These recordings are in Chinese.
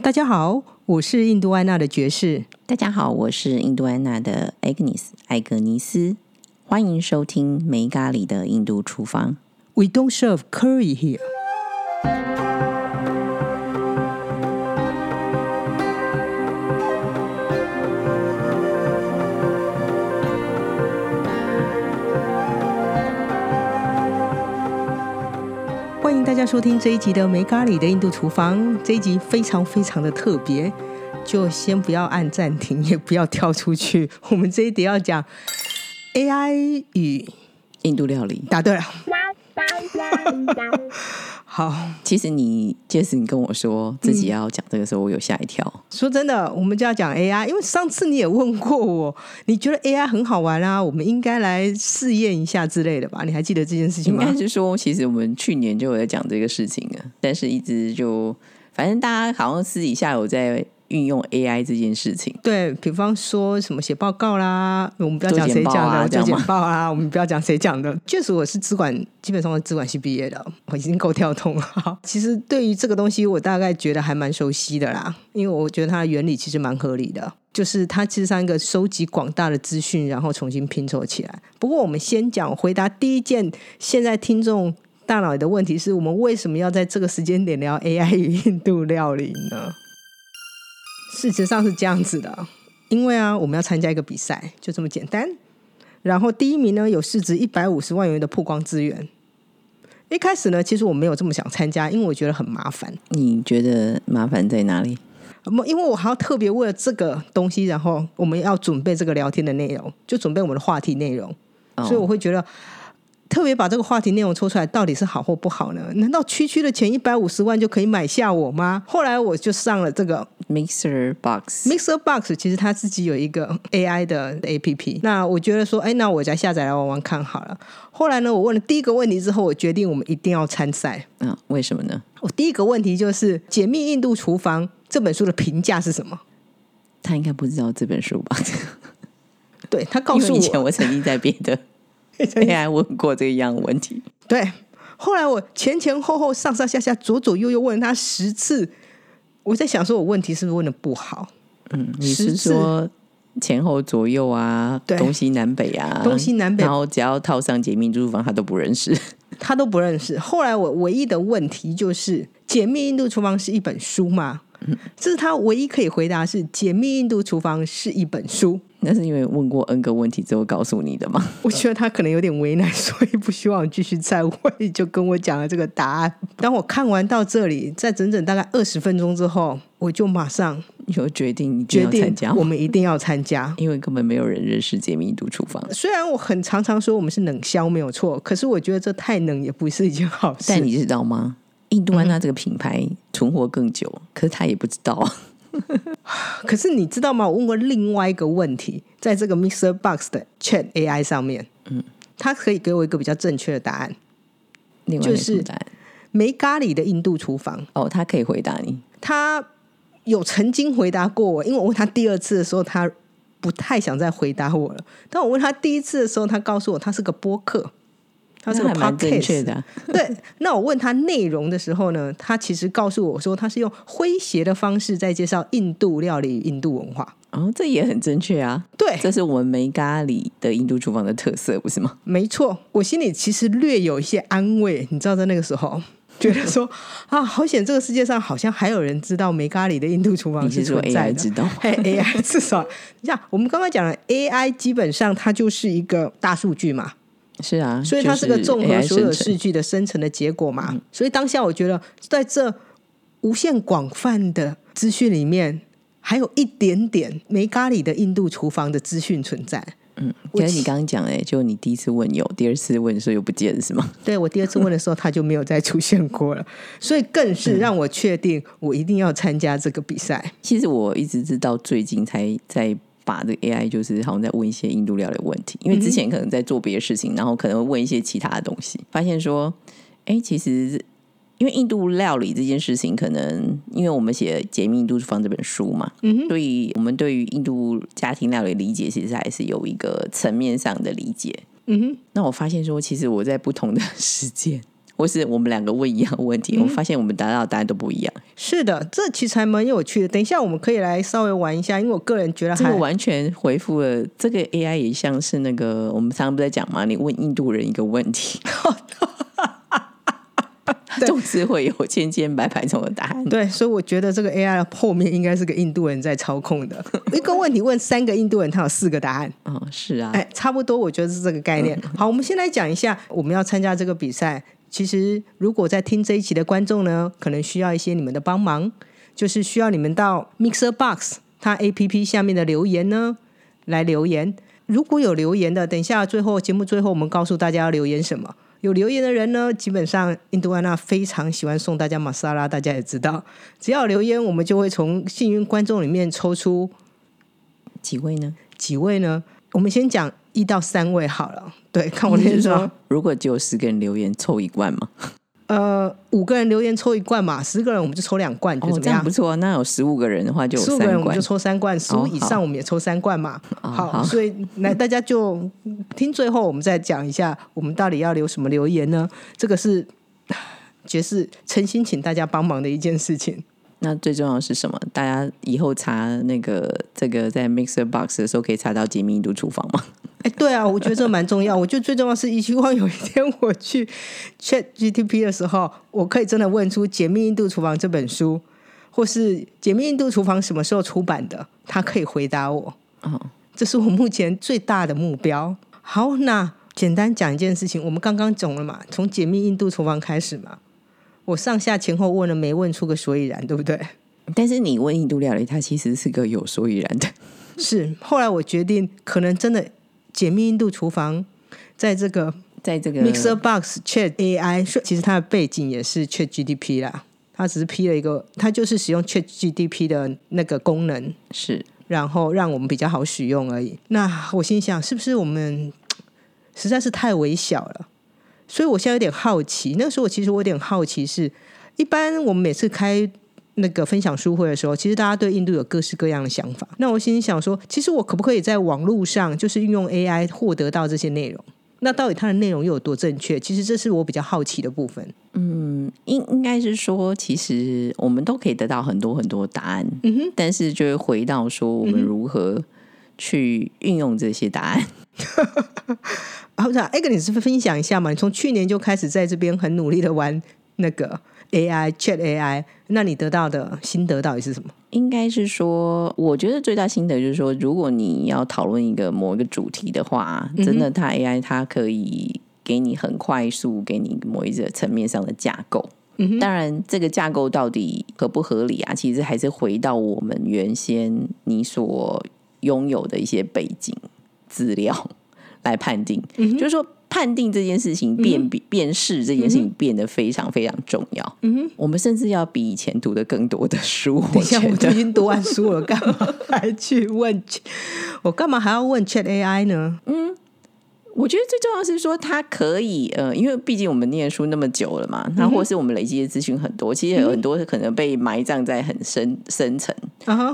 大家好，我是印度安娜的爵士。大家好，我是印度安娜的 Agnes 艾格尼斯。欢迎收听梅咖喱的印度厨房。We don't serve curry here。家收听这一集的没咖喱的印度厨房。这一集非常非常的特别，就先不要按暂停，也不要跳出去。我们这一集要讲 AI 与印度料理，答对了。好，其实你 Jess 你跟我说自己要讲这个时候，我有吓一跳。说真的，我们就要讲 AI，因为上次你也问过我，你觉得 AI 很好玩啊，我们应该来试验一下之类的吧？你还记得这件事情吗应该？是说，其实我们去年就有在讲这个事情啊，但是一直就反正大家好像私底下有在运用 AI 这件事情。对比方说什么写报告啦，我们不要讲谁讲的，做简报啦，我们不要讲谁讲的。确实，我是资管，基本上是资管系毕业的，我已经够跳通了。其实对于这个东西，我大概觉得还蛮熟悉的啦，因为我觉得它的原理其实蛮合理的。就是它其实是一个收集广大的资讯，然后重新拼凑起来。不过，我们先讲回答第一件，现在听众大脑里的问题是我们为什么要在这个时间点聊 AI 与印度料理呢？事实上是这样子的，因为啊，我们要参加一个比赛，就这么简单。然后第一名呢，有市值一百五十万元的曝光资源。一开始呢，其实我没有这么想参加，因为我觉得很麻烦。你觉得麻烦在哪里？么因为我还要特别为了这个东西，然后我们要准备这个聊天的内容，就准备我们的话题内容，哦所以我会觉得特别把这个话题内容抽出来，到底是好或不好呢？难道区区的钱一百五十万就可以买下我吗？后来我就上了这个 Mixer Box，Mixer Box，其实它自己有一个 AI 的 APP。那我觉得说，哎，那我再下载来玩玩看好了。后来呢，我问了第一个问题之后，我决定我们一定要参赛。嗯，为什么呢？我第一个问题就是《解密印度厨房》这本书的评价是什么？他应该不知道这本书吧？对他告诉我以前我，我曾经在别的 AI 问过这样的问题。对。后来我前前后后、上上下下、左左右右问了他十次，我在想说，我问题是不是问的不好？嗯，你是说前后左右啊，对东西南北啊，东西南北然后只要套上解密厨房，他都不认识。他都不认识。后来我唯一的问题就是，《解密印度厨房》是一本书吗？这是他唯一可以回答是《解密印度厨房》是一本书。那是因为问过 N 个问题之后告诉你的吗？我觉得他可能有点为难，所以不希望我继续再问，就跟我讲了这个答案。当我看完到这里，在整整大概二十分钟之后，我就马上有决定一定决定参加，我们一定要参加。因为根本没有人认识解密度厨房。虽然我很常常说我们是冷销没有错，可是我觉得这太冷也不是一件好事。但你知道吗？印度安娜这个品牌存活更久，可是他也不知道啊。可是你知道吗？我问过另外一个问题，在这个 Mixer Box 的 Chat AI 上面，嗯，它可以给我一个比较正确的答案。另外就是没咖喱的印度厨房，哦，他可以回答你。他有曾经回答过我，因为我问他第二次的时候，他不太想再回答我了。但我问他第一次的时候，他告诉我他是个播客，他是个 podcast 确的啊、对，那我问他内容的时候呢，他其实告诉我说，他是用诙谐的方式在介绍印度料理印度文化。哦，这也很正确啊。对，这是我们梅咖喱的印度厨房的特色，不是吗？没错，我心里其实略有一些安慰，你知道，在那个时候觉得说啊，好险，这个世界上好像还有人知道梅咖喱的印度厨房是说存在 AI 的。知道？嘿 AI 至少，你像我们刚刚讲了 AI，基本上它就是一个大数据嘛，是啊，所以它是个综合所有数据的生成的结果嘛。所以当下我觉得，在这无限广泛的资讯里面，还有一点点没咖喱的印度厨房的资讯存在。嗯，我其可是你刚刚讲哎，就你第一次问有，第二次问的时候又不见是吗？对我第二次问的时候，他就没有再出现过了，所以更是让我确定我一定要参加这个比赛。其实我一直直到最近才在把这个 AI 就是好像在问一些印度料理的问题，因为之前可能在做别的事情，然后可能会问一些其他的东西，发现说，哎，其实因为印度料理这件事情，可能因为我们写《解密印度厨房》这本书嘛，嗯所以我们对于印度家庭料理理解，其实还是有一个层面上的理解。嗯哼，那我发现说，其实我在不同的 时间，或是我们两个问一样的问题，我们发现我们答到的答案都不一样。是的，这其实还蛮有趣的。等一下我们可以来稍微玩一下，因为我个人觉得还这个完全回复了这个 AI 也像是那个我们常常不在讲嘛，你问印度人一个问题，总是会有千千百百种的答案。对，所以我觉得这个 AI 的后面应该是个印度人在操控的。一个问题问三个印度人，他有四个答案。哦，是啊，哎，差不多，我觉得是这个概念。好，我们先来讲一下我们要参加这个比赛。其实，如果在听这一期的观众呢，可能需要一些你们的帮忙，就是需要你们到 Mixer Box 它 A P P 下面的留言呢来留言。如果有留言的，等一下最后节目最后我们告诉大家要留言什么。有留言的人呢，基本上印度安娜非常喜欢送大家玛莎拉，大家也知道，只要留言，我们就会从幸运观众里面抽出几位呢？几位呢？我们先讲一到三位好了。对，看我那天说，如果只有十个人留言，抽一罐吗？呃，五个人留言抽一罐嘛，十个人我们就抽两罐，就怎么样？不错，那有十五个人的话，就十五个人我们就抽三罐，十五以上我们也抽三罐嘛。好，所以来大家就听最后，我们再讲一下，我们到底要留什么留言呢？这个是爵士诚心请大家帮忙的一件事情。那最重要的是什么？大家以后查那个这个在 Mixer Box 的时候，可以查到解密印度厨房吗？哎，对啊，我觉得这蛮重要。我觉得最重要是，希望有一天我去 Chat GTP 的时候，我可以真的问出《解密印度厨房》这本书，或是《解密印度厨房》什么时候出版的，他可以回答我。嗯，这是我目前最大的目标。好，那简单讲一件事情，我们刚刚讲了嘛，从《解密印度厨房》开始嘛。我上下前后问了，没问出个所以然，对不对？但是你问印度料理，它其实是个有所以然的。是后来我决定，可能真的解密印度厨房，在这个在这个 Mixer Box Chat AI，其实它的背景也是 Chat GDP 啦，它只是 P 了一个，它就是使用 Chat GDP 的那个功能，是然后让我们比较好使用而已。那我心想，是不是我们 实在是太微小了？所以我现在有点好奇，那个时候其实我有点好奇，是一般我们每次开那个分享书会的时候，其实大家对印度有各式各样的想法。那我心里想说，其实我可不可以在网络上就是运用 AI 获得到这些内容？那到底它的内容又有多正确？其实这是我比较好奇的部分。嗯，应应该是说，其实我们都可以得到很多很多答案。嗯哼，但是就会回到说，我们如何去运用这些答案。好，那艾格，你是分享一下嘛？你从去年就开始在这边很努力的玩那个 AI Chat AI，那你得到的心得到底是什么？应该是说，我觉得最大心得就是说，如果你要讨论一个某一个主题的话，真的，它 AI 它可以给你很快速给你某一个层面上的架构。嗯，当然，这个架构到底合不合理啊？其实还是回到我们原先你所拥有的一些背景资料。来判定，就是说判定这件事情辨辨识这件事情变得非常非常重要。嗯，我们甚至要比以前读的更多的书。等一下，我已经读完书了，干嘛还去问？我干嘛还要问 Chat AI 呢？嗯。我觉得最重要是说，它可以呃，因为毕竟我们念书那么久了嘛，那或是我们累积的资讯很多，其实有很多可能被埋葬在很深深层。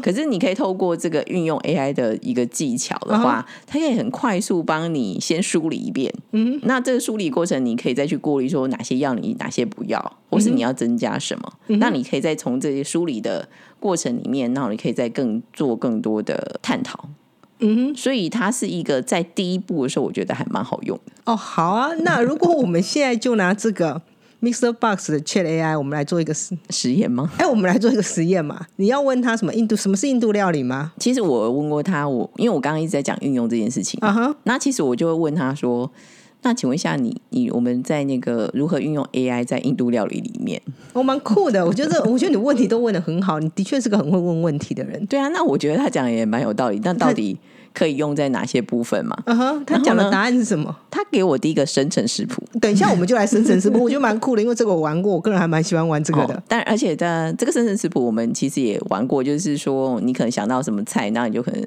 可是你可以透过这个运用 AI 的一个技巧的话，它可以很快速帮你先梳理一遍。嗯，那这个梳理过程，你可以再去过滤说哪些要你，哪些不要，或是你要增加什么。那你可以再从这些梳理的过程里面，那你可以再更做更多的探讨。嗯哼，所以它是一个在第一步的时候，我觉得还蛮好用的。哦，好啊，那如果我们现在就拿这个 Mixer Box 的 Chat AI，我们来做一个实实验吗？哎，我们来做一个实验嘛？你要问他什么印度？什么是印度料理吗？其实我问过他，我因为我刚刚一直在讲运用这件事情，啊哈，那其实我就会问他说。那请问一下，你你我们在那个如何运用 AI 在印度料理里面？我蛮酷的，我觉得我觉得你问题都问的很好，你的确是个很会问问题的人。对啊，那我觉得他讲也蛮有道理。但到底可以用在哪些部分嘛？嗯哼，他讲的答案是什么？他给我第一个生成食谱。等一下我们就来生成食谱，我觉得蛮酷的，因为这个我玩过，我个人还蛮喜欢玩这个的。但而且在这个生成食谱，我们其实也玩过，就是说你可能想到什么菜，那你就可能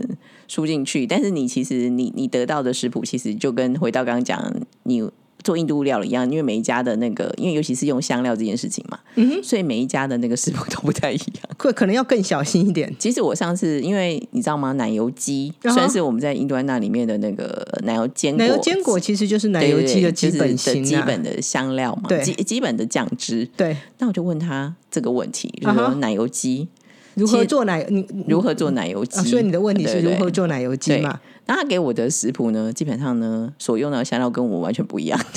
输进去，但是你其实你你得到的食谱，其实就跟回到刚刚讲你。做印度料理一样，因为每一家的那个，因为尤其是用香料这件事情嘛，嗯所以每一家的那个食谱都不太一样。可可能要更小心一点。其实我上次，因为你知道吗？奶油鸡算是我们在印度安那里面的那个奶油坚果，奶油坚果其实就是奶油鸡的基本型、啊就是的基本的香料嘛，基基本的酱汁。对，那我就问他这个问题，就是说奶油鸡如何做奶你如何做奶油鸡？啊？所以你的问题是如何做奶油鸡对嘛？那他给我的食谱呢，基本上呢，所用的香料跟我完全不一样。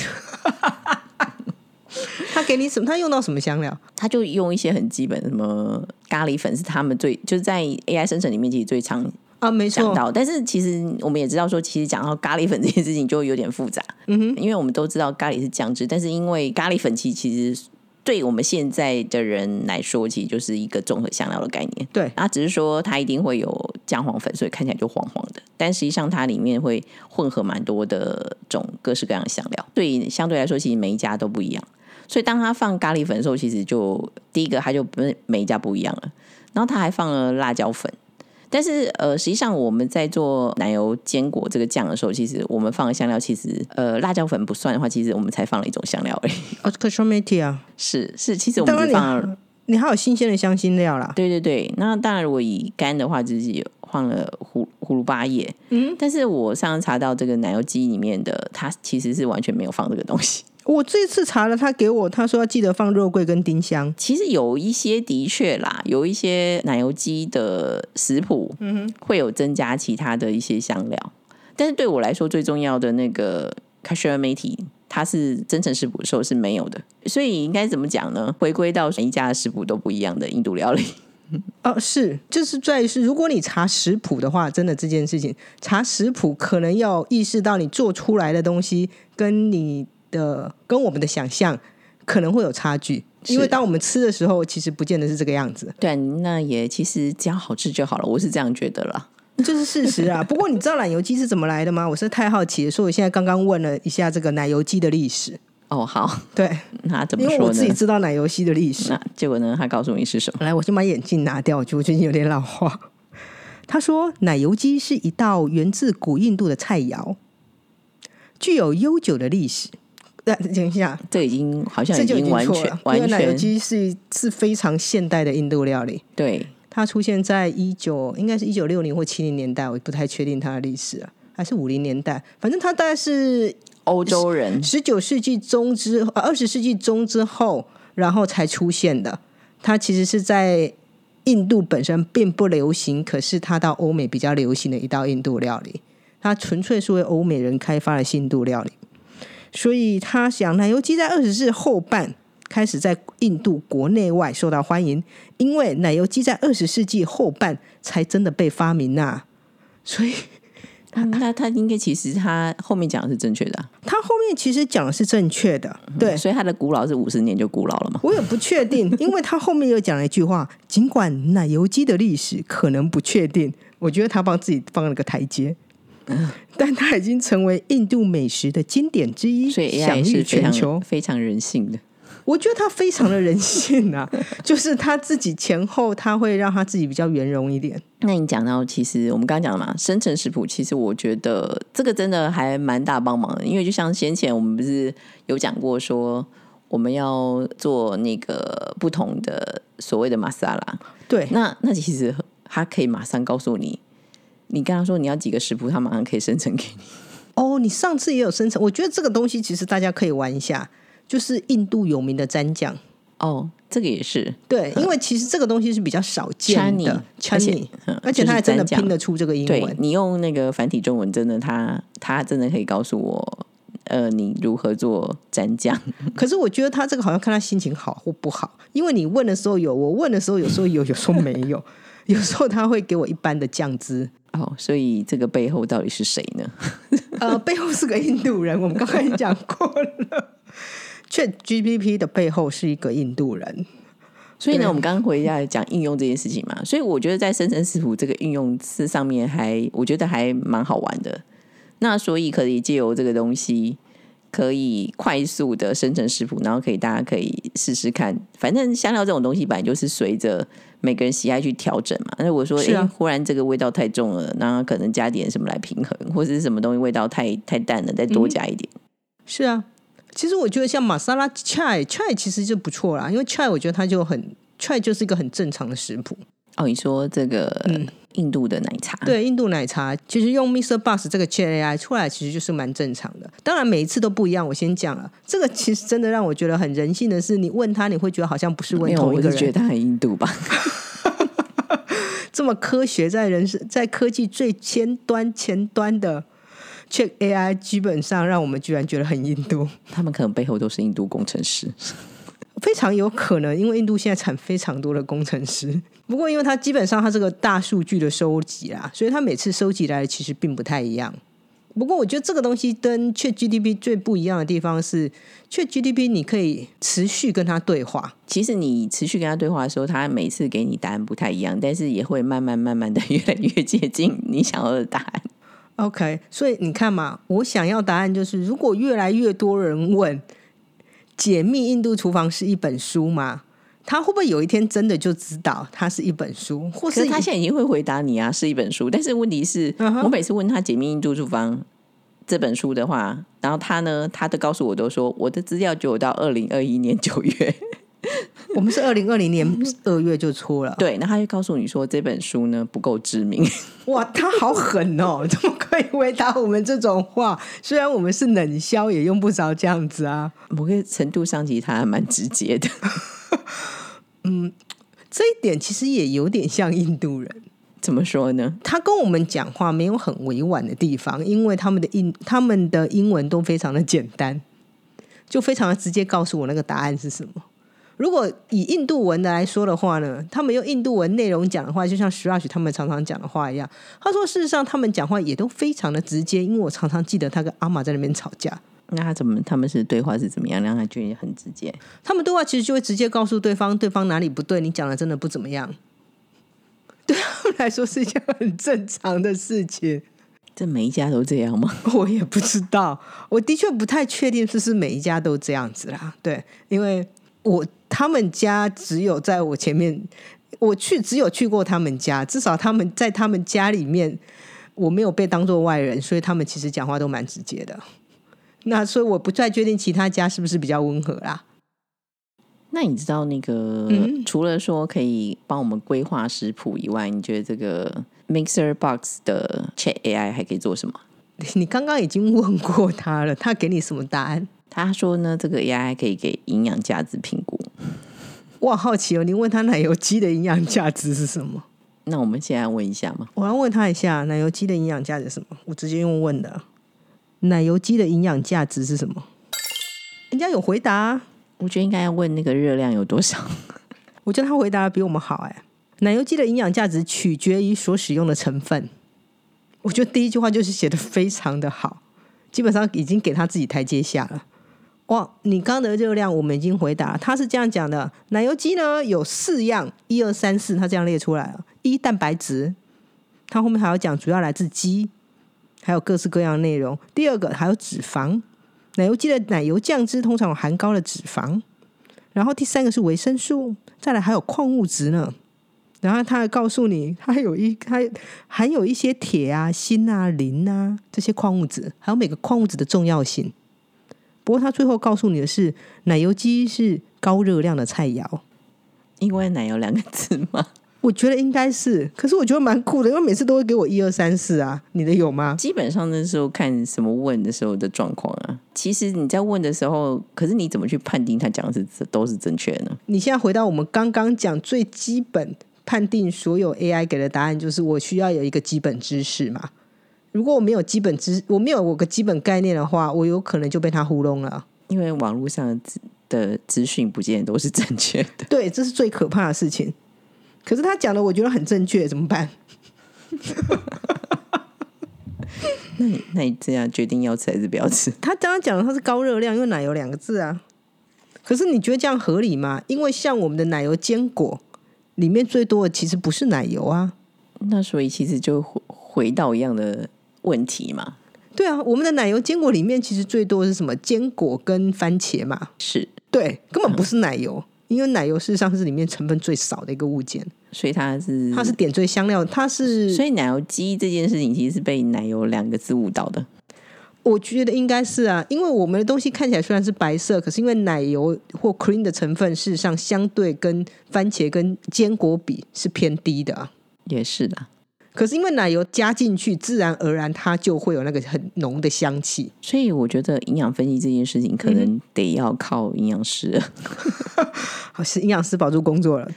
他给你什么？他用到什么香料？他就用一些很基本的什么咖喱粉，是他们最就是在 AI 生成里面其实最常啊，没错，到。但是其实我们也知道说，其实讲到咖喱粉这件事情就有点复杂。嗯哼，因为我们都知道咖喱是酱汁，但是因为咖喱粉其实其实对我们现在的人来说，其实就是一个综合香料的概念。对，那只是说它一定会有姜黄粉，所以看起来就黄黄的。但实际上它里面会混合蛮多的种各式各样的香料，所以相对来说，其实每一家都不一样。所以当他放咖喱粉的时候，其实就第一个它就不是每一家不一样了。然后他还放了辣椒粉，但是呃，实际上我们在做奶油坚果这个酱的时候，其实我们放的香料其实呃辣椒粉不算的话，其实我们才放了一种香料而已。哦 c a s h m e t 啊，是是，其实我们放了你还有新鲜的香辛料啦。对对对，那当然，如果以干的话，就是有放了胡胡芦巴叶。嗯，但是我上次查到这个奶油鸡里面的，它其实是完全没有放这个东西。我这次查了，他给我他说要记得放肉桂跟丁香。其实有一些的确啦，有一些奶油鸡的食谱，嗯哼，会有增加其他的一些香料。但是对我来说，最重要的那个 cashew methi，它是真诚食谱的时候是没有的。所以应该怎么讲呢？回归到每一家的食谱都不一样的印度料理。哦，是，就是在于是，如果你查食谱的话，真的这件事情查食谱，可能要意识到你做出来的东西跟你的跟我们的想象可能会有差距，因为当我们吃的时候，其实不见得是这个样子，对，那也其实只要好吃就好了，我是这样觉得啦。这是事实啊。不过你知道奶油鸡是怎么来的吗？我是太好奇了，所以我现在刚刚问了一下这个奶油鸡的历史。哦，好，对，那怎么说呢因为我自？己知道奶油鸡的历史。那结果呢？他告诉你是什么？来，我先把眼镜拿掉，我觉得我最近有点老化。他说，奶油鸡是一道源自古印度的菜肴，具有悠久的历史。呃，等一下，这已经好像这就已已经完经错了，因全完为奶油全鸡是是非常现代的印度料理。对，它出现在一九，应该是一九六零或七零年代，我不太确定它的历史啊，还是五零年代，反正它大概是欧洲人十九世纪中之呃二十世纪中之后，然后才出现的。它其实是在印度本身并不流行，可是它到欧美比较流行的一道印度料理。它纯粹是为欧美人开发的印度料理，所以他想奶油鸡在二十世纪后半开始在印度国内外受到欢迎，因为奶油鸡在二十世纪后半才真的被发明呐、所以他那他应该其实他后面讲的是正确的啊、他后面其实讲的是正确的，对。所以他的古老是五十年就古老了嘛。我也不确定，因为他后面又讲了一句话：尽管奶油鸡的历史可能不确定，我觉得他帮自己放了个台阶，但它已经成为印度美食的经典之一，所以享 AI 是誉全球。非常人性的。我觉得他非常的人性啊，就是他自己前后他会让他自己比较圆融一点。那你讲到，其实我们刚刚讲了嘛，生成食谱，其实我觉得这个真的还蛮大帮忙的，因为就像先前我们不是有讲过说，我们要做那个不同的所谓的玛莎拉，对，那那其实他可以马上告诉你，你跟他说你要几个食谱，他马上可以生成给你。哦，你上次也有生成，我觉得这个东西其实大家可以玩一下，就是印度有名的蘸酱。哦，这个也是对，因为其实这个东西是比较少见的而且他还真的拼得出这个英对文。你用那个繁体中文，真的他他真的可以告诉我，呃，你如何做蘸酱。可是我觉得他这个好像看他心情好或不好，因为你问的时候有，我问的时候有时候有，有时候没有，有时候他会给我一般的酱汁。哦，所以这个背后到底是谁呢？呃，背后是个印度人，我们刚才讲过了。Chat GPT 的背后是一个印度人，所以呢，我们刚刚回来讲应用这件事情嘛，所以我觉得在生成食谱这个应用是上面还，我觉得还蛮好玩的。那所以可以借由这个东西，可以快速的生成食谱，然后可以大家可以试试看。反正香料这种东西本来就是随着每个人喜爱去调整嘛。那如果说哎啊诶忽然这个味道太重了，那可能加点什么来平衡，或者是什么东西味道太太淡了，再多加一点。是啊。其实我觉得像玛莎拉 chai chai 其实就不错啦，因为 chai 我觉得它就很 chai 就是一个很正常的食谱。哦，你说这个印度的奶茶，对，印度奶茶其实用 Mr. Bus 这个 Chat AI 出来，其实就是蛮正常的。当然每一次都不一样，我先讲了，这个其实真的让我觉得很人性的是，你问他，你会觉得好像不是问同一个人，觉得他很印度吧？这么科学，在人生在科技最尖端前端的 Chat AI，基本上让我们居然觉得很印度。他们可能背后都是印度工程师。非常有可能，因为印度现在产非常多的工程师。不过，因为它基本上它这个大数据的收集啦，所以它每次收集来的其实并不太一样。不过，我觉得这个东西跟 Chat GDP 最不一样的地方是，Chat GDP 你可以持续跟他对话。其实你持续跟他对话的时候，他每次给你答案不太一样，但是也会慢慢慢慢的越来越接近你想要的答案。OK，所以你看嘛，我想要答案就是，如果越来越多人问。解密印度厨房是一本书吗？他会不会有一天真的就知道它是一本书？或是他现在已经会回答你啊，是一本书。但是问题是我每次问他解密印度厨房这本书的话，然后他呢，他都告诉我都说我的资料就有到二零二一年九月。我们是二零二零年二月就出了，对，那他就告诉你说这本书呢不够知名。哇，他好狠哦！怎么可以回答我们这种话？虽然我们是冷笑，也用不着这样子啊。某个程度上，其实他还蛮直接的。嗯，这一点其实也有点像印度人。怎么说呢？他跟我们讲话没有很委婉的地方，因为他们的英他们的英文都非常的简单，就非常的直接告诉我那个答案是什么。如果以印度文的来说的话呢，他们用印度文内容讲的话，就像 Shraj 他们常常讲的话一样。他说，事实上他们讲话也都非常的直接，因为我常常记得他跟阿玛在那边吵架。那他怎么？他们是对话是怎么样？让他觉得很直接。他们对话其实就会直接告诉对方，对方哪里不对，你讲的真的不怎么样。对他们来说是一件很正常的事情。这每一家都这样吗？我也不知道。我的确不太确定是不是每一家都这样子啦。对，因为我。他们家只有在我前面，我去只有去过他们家，至少他们在他们家里面，我没有被当做外人，所以他们其实讲话都蛮直接的。那所以我不再决定其他家是不是比较温和啦。那你知道那个除了说可以帮我们规划食谱以外，你觉得这个 Mixer Box 的 Chat AI 还可以做什么？你刚刚已经问过他了，他给你什么答案？他说呢，这个 AI 可以给营养价值评估。我好奇哦，你问他奶油鸡的营养价值是什么？那我们现在问一下嘛？我要问他一下，奶油鸡的营养价值什么？我直接用问的，奶油鸡的营养价值是什么？人家有回答，我觉得应该要问那个热量有多少。我觉得他回答的比我们好哎。奶油鸡的营养价值取决于所使用的成分。我觉得第一句话就是写的非常的好，基本上已经给他自己台阶下了。哇，你刚的热量我们已经回答，他是这样讲的：奶油鸡呢有四样，一二三四，他这样列出来了。一蛋白质，他后面还要讲主要来自鸡，还有各式各样的内容。第二个还有脂肪，奶油鸡的奶油酱汁通常有含高的脂肪。然后第三个是维生素，再来还有矿物质呢。然后他还告诉你，它有一它含有一些铁啊、锌啊、磷啊这些矿物质，还有每个矿物质的重要性。不过他最后告诉你的是，奶油鸡是高热量的菜肴，因为奶油两个字吗？我觉得应该是，可是我觉得蛮酷的，因为每次都会给我一二三四啊，你的有吗？基本上那时候看什么问的时候的状况啊，其实你在问的时候，可是你怎么去判定他讲的是都是正确呢？你现在回到我们刚刚讲最基本判定所有 AI 给的答案，就是我需要有一个基本知识嘛。如果我没有基本知，我没有我个基本概念的话，我有可能就被他糊弄了。因为网络上的资讯不见得都是正确的。对，这是最可怕的事情。可是他讲的，我觉得很正确，怎么办？那你那你这样决定要吃还是不要吃？他刚刚讲的他是高热量，因为奶油两个字啊。可是你觉得这样合理吗？因为像我们的奶油坚果里面最多的其实不是奶油啊。那所以其实就。回到一样的问题嘛？对啊，我们的奶油坚果里面其实最多是什么？坚果跟番茄嘛？是对，根本不是奶油，因为奶油事实上是里面成分最少的一个物件，所以它是它是点缀香料，它是所以奶油鸡这件事情其实是被奶油两个字误导的。我觉得应该是啊，因为我们的东西看起来虽然是白色，可是因为奶油或 cream 的成分，事实上相对跟番茄跟坚果比是偏低的啊。也是的。可是因为奶油加进去，自然而然它就会有那个很浓的香气。所以我觉得营养分析这件事情，可能得要靠营养师。好，是营养师保住工作了。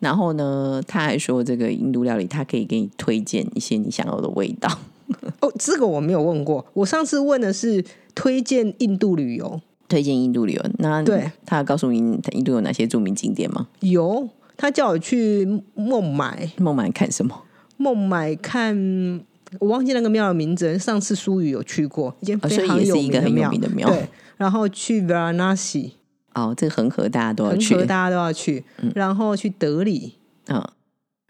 然后呢，他还说这个印度料理，他可以给你推荐一些你想要的味道。哦，这个我没有问过。我上次问的是推荐印度旅游，推荐印度旅游。那对他告诉你印度有哪些著名景点吗？有，他叫我去孟买。孟买看什么？孟买看，我忘记那个庙的名字。上次苏雨有去过一间非常有名的庙，对。然后去 Varanasi，哦，这个恒河大家都要去，恒河大家都要去。然后去德里，嗯。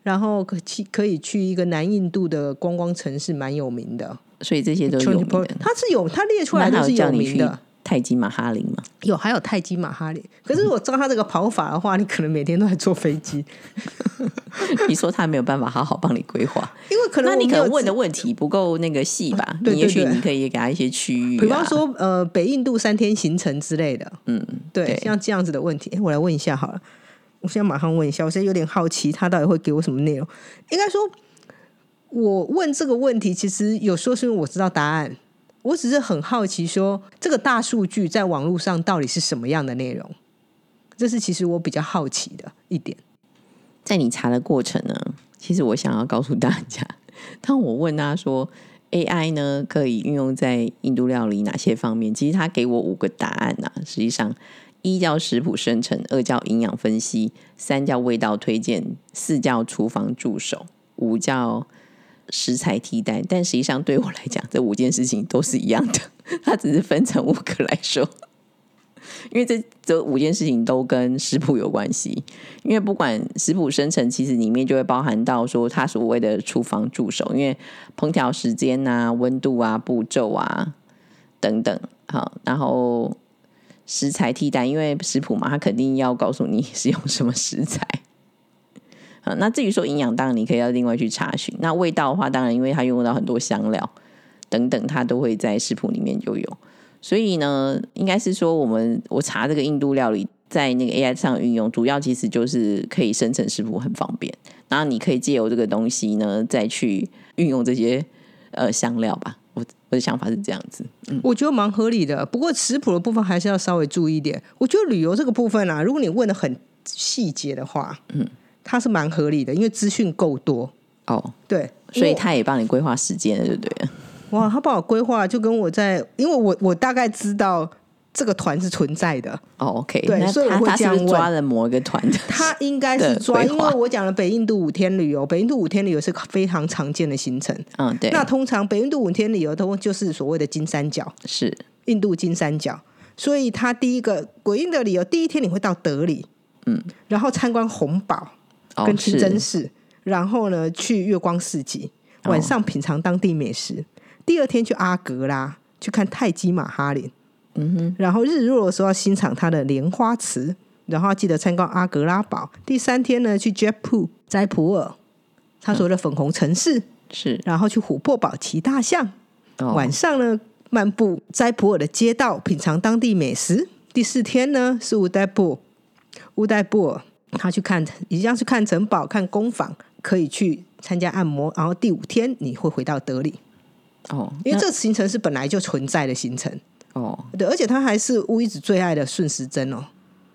然后可去可以去一个南印度的观光城市，蛮有名的。所以这些都有名的。它是有，它列出来都是有名的。泰姬玛哈林吗？有，还有泰姬玛哈林。可是我照他这个跑法的话，你可能每天都在坐飞机。你说他没有办法好好帮你规划，因为可能那你可能问的问题不够那个细吧？对也许你可以给他一些区域，比方说呃北印度三天行程之类的。嗯，对，像这样子的问题，哎，我来问一下好了。我现在马上问一下，我现在有点好奇，他到底会给我什么内容？应该说，我问这个问题，其实有时候是因为我知道答案，我只是很好奇，说这个大数据在网络上到底是什么样的内容？这是其实我比较好奇的一点。在你查的过程呢，其实我想要告诉大家，当我问他说 AI 呢可以运用在印度料理哪些方面，其实他给我五个答案呢，实际上。一叫食谱生成，二叫营养分析，三叫味道推荐，四叫厨房助手，五叫食材替代。但实际上对我来讲，这五件事情都是一样的，它只是分成五个来说。因为这这五件事情都跟食谱有关系。因为不管食谱生成，其实里面就会包含到说它所谓的厨房助手，因为烹调时间啊、温度啊、步骤啊等等。好，然后。食材替代，因为食谱嘛，它肯定要告诉你是用什么食材。啊，那至于说营养，当然你可以要另外去查询。那味道的话，当然因为它用到很多香料等等，它都会在食谱里面就有。所以呢，应该是说我们我查这个印度料理在那个 AI 上运用，主要其实就是可以生成食谱很方便。然后你可以借由这个东西呢，再去运用这些呃香料吧。我的想法是这样子，嗯，我觉得蛮合理的。不过食谱的部分还是要稍微注意一点。我觉得旅游这个部分啊，如果你问的很细节的话，嗯，它是蛮合理的，因为资讯够多。哦，对，所以他也帮你规划时间了，对不对？哇，他帮我规划，就跟我在，因为我我大概知道。这个团是存在的哦，OK，对，所以我会这样问。抓了某一个团的，他应该是抓，因为我讲了北印度五天旅游，北印度五天旅游是非常常见的行程。嗯，对。那通常北印度五天旅游都就是所谓的金三角，是印度金三角。所以他第一个鬼印的旅游，第一天你会到德里，嗯，然后参观红堡跟清真寺，然后呢去月光市集，晚上品尝当地美食。第二天去阿格拉去看泰姬玛哈林。嗯哼，然后日落的时候要欣赏它的莲花池，然后记得参观阿格拉堡。第三天呢，去 Jaipur 斋普洱，他说的粉红城市是，然后去琥珀堡骑大象。晚上呢，漫步斋普洱的街道，品尝当地美食。第四天呢，是乌代布，乌代布尔，他去看一样是看城堡、看工坊，可以去参加按摩。然后第五天你会回到德里哦，因为这个行程是本来就存在的行程。哦，对，而且他还是乌一子最爱的顺时针哦。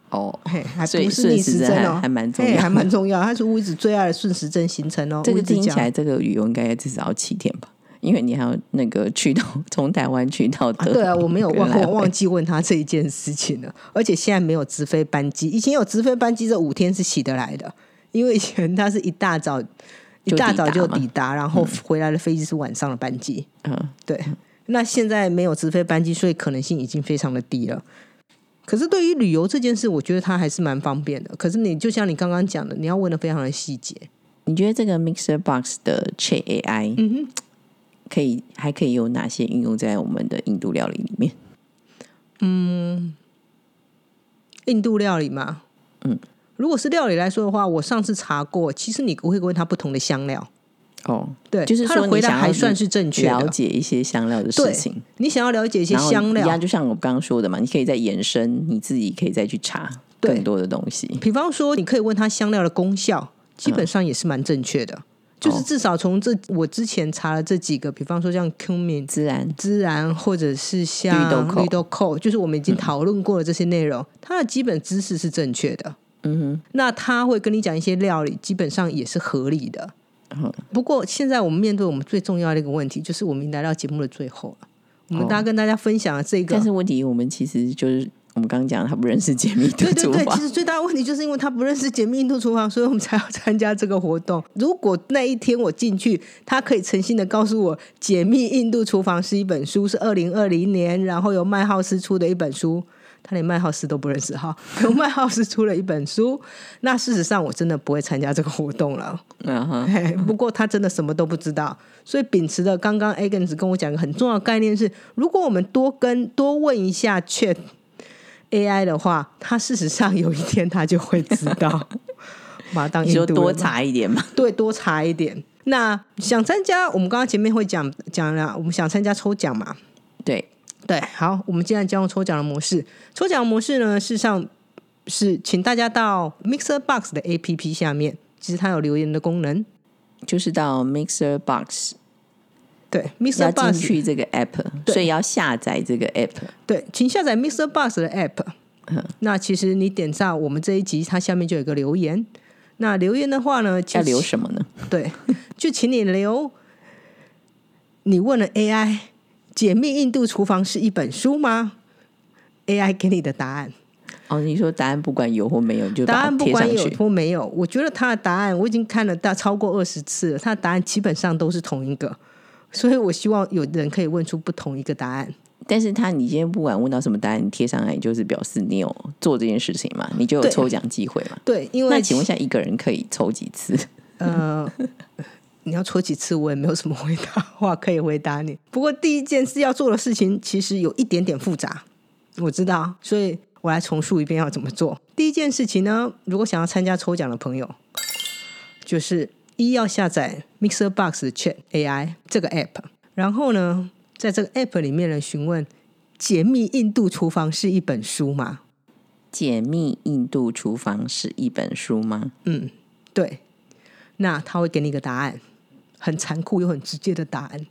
哦，嘿，还不是逆时针哦，还蛮重要，还蛮重要。它是乌一子最爱的顺时针行程哦。这个听起来，这个旅游应该至少要七天吧？因为你还要那个去到从台湾去到德。对啊，我没有忘，我忘记问他这一件事情了。而且现在没有直飞班机，以前有直飞班机，这五天是起得来的。因为以前他是一大早一大早就抵达，然后回来的飞机是晚上的班机。嗯，对。那现在没有直飞班机，所以可能性已经非常的低了。可是对于旅游这件事，我觉得它还是蛮方便的。可是你就像你刚刚讲的，你要问的非常的细节。你觉得这个 Mixer Box 的 Chat AI，嗯哼，可以还可以有哪些应用在我们的印度料理里面？嗯，印度料理嘛，嗯，如果是料理来说的话，我上次查过，其实你会问他不同的香料。哦，对，就是他的回答还算是正确了。解一些香料的事情，你想要了解一些香料一样，，就像我刚刚说的嘛，你可以再延伸，你自己可以再去查更多的东西。比方说，你可以问他香料的功效，基本上也是蛮正确的。就是至少从这我之前查了这几个，比方说像 cumin、自然。孜然，或者是像绿豆蔻。绿豆蔻，就是我们已经讨论过的这些内容，它的基本知识是正确的。嗯哼，那他会跟你讲一些料理，基本上也是合理的。嗯不过现在我们面对我们最重要的一个问题，就是我们来到节目的最后了，我们哦大家跟大家分享了这个但是问题我们其实就是我们刚刚讲，他不认识解密的对对对，其，实最大的问题就是因为他不认识解密印度厨房，所以我们才要参加这个活动。如果那一天我进去，他可以诚心的告诉我，《解密印度厨房》是一本书，是二零二零年，然后由麦浩斯出的一本书。他连麦浩斯都不认识哈，由麦浩斯出了一本书。那事实上，我真的不会参加这个活动了。嗯哼，嘿不过他真的什么都不知道，所以秉持的刚刚 Agnes 跟我讲一个很重要的概念是，如果我们多跟多问一下 Chat AI 的话，它事实上有一天它就会知道。把它当你就多查一点嘛。对，多查一点。那想参加，我们刚刚前面会讲讲了，我们想参加抽奖嘛？对，对，好，我们既然将用抽奖的模式，抽奖模式呢，事实上是请大家到 Mixer Box 的 APP 下面，其实它有留言的功能。就是到 Mixer Box 对要，Mixer 进 Box 去这个 app，对所以要下载这个 app。对，请下载 Mr. Bus 的 App。那其实你点上我们这一集，它下面就有一个留言。那留言的话呢，就要留什么呢？对，就请你留。你问了 AI，《解密印度厨房》是一本书吗？AI 给你的答案，哦，你说答案不管有或没有，你就答案不管有。或没有，我觉得他的答案我已经看了大超过二十次了，他的答案基本上都是同一个，所以我希望有人可以问出不同一个答案。但是他，你今天不管问到什么答案，你贴上来就是表示你有做这件事情嘛，你就有抽奖机会嘛。对，因为那请问一下，一个人可以抽几次？呃，你要抽几次，我也没有什么回答话可以回答你。不过第一件事要做的事情，其实有一点点复杂，我知道，所以我来重述一遍要怎么做。第一件事情呢，如果想要参加抽奖的朋友，就是一要下载 Mixer Box 的 Chat AI 这个 app，然后呢，在这个 app 里面呢询问《解密印度厨房》是一本书吗？解密印度厨房是一本书吗？嗯，对，那他会给你一个答案，很残酷又很直接的答案。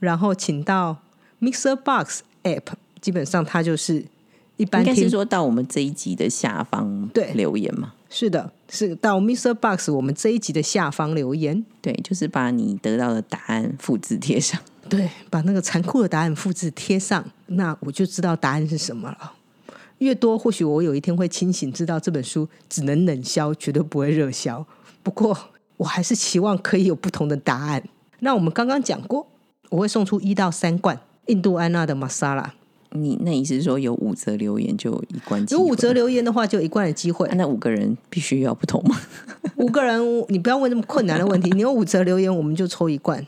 然后请到 Mixer Box App，基本上它就是一般应该是听说到我们这一集的下方对留言嘛。是的，是到 Mixer Box 我们这一集的下方留言，对，就是把你得到的答案复制贴上。对，把那个残酷的答案复制贴上，那我就知道答案是什么了。越多，或许我有一天会清醒，知道这本书只能冷销，绝对不会热销。不过，我还是期望可以有不同的答案。那我们刚刚讲过，我会送出一到三罐印度安娜的玛莎拉。你那意思是说有五则留言就一罐机会？有五则留言的话，就一罐的机会啊。那五个人必须要不同吗？五个人，你不要问这么困难的问题。你有五则留言，我们就抽一罐。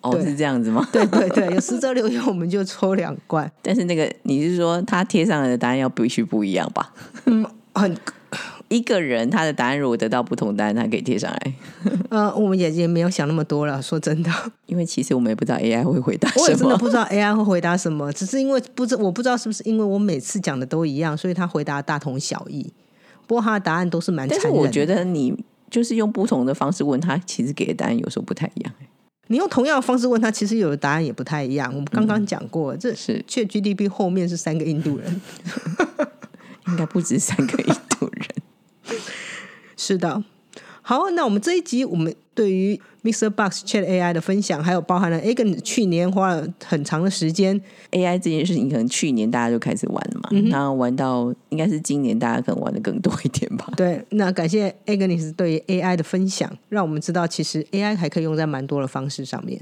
哦，是这样子吗？对对对，有十则留言，我们就抽两罐。但是那个你是说他贴上来的答案要必须不一样吧？嗯很一个人他的答案如果得到不同答案，他可以贴上来，呃，我们也也没有想那么多了。说真的，因为其实我们也不知道 AI 会回答我也什么。真的不知道 AI 会回答什么，只是因为不知我不知道是不是因为我每次讲的都一样，所以他回答大同小异。不过他的答案都是蛮。但是我觉得你就是用不同的方式问他，其实给的答案有时候不太一样。你用同样的方式问他，其实有的答案也不太一样。我们刚刚讲过，这是确 GDP 后面是三个印度人。应该不止三个印度人。是的，好，那我们这一集我们对于 Mr. Box Chat AI 的分享，还有包含了 Agen 去年花了很长的时间，AI 这件事情，可能去年大家就开始玩了嘛，然后玩到应该是今年大家可能玩的更多一点吧。对，那感谢 Agnes 对于 AI 的分享，让我们知道其实 AI 还可以用在蛮多的方式上面。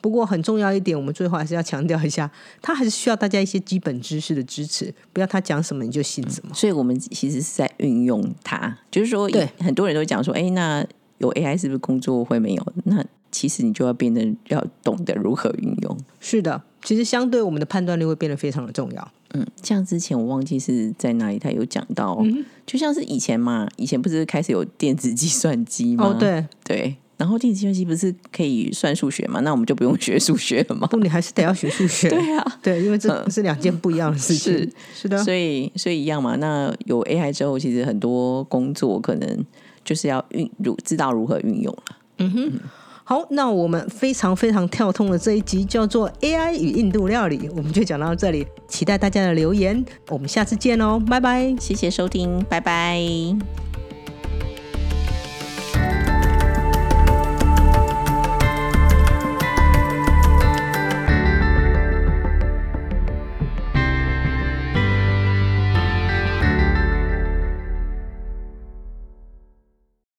不过很重要一点，我们最后还是要强调一下，它还是需要大家一些基本知识的支持，不要他讲什么你就信什么。所以我们其实是在运用它，就是说，对很多人都会讲说，哎，那有 AI 是不是工作会没有？那其实你就要变得要懂得如何运用。是的，其实相对我们的判断力会变得非常的重要。嗯，像之前我忘记是在哪里，他有讲到，就像是以前嘛，以前不是开始有电子计算机吗？哦，对，对，然后电子计算机不是可以算数学嘛？那我们就不用学数学了吗？不，你还是得要学数学。对啊，对，因为这是两件不一样的事情。是是的，所以所以一样嘛。那有 AI 之后，其实很多工作可能就是要运如知道如何运用了。嗯哼。好，那我们非常非常跳通的这一集叫做 AI 与印度料理，我们就讲到这里，期待大家的留言，我们下次见哦，拜拜，谢谢收听，拜拜。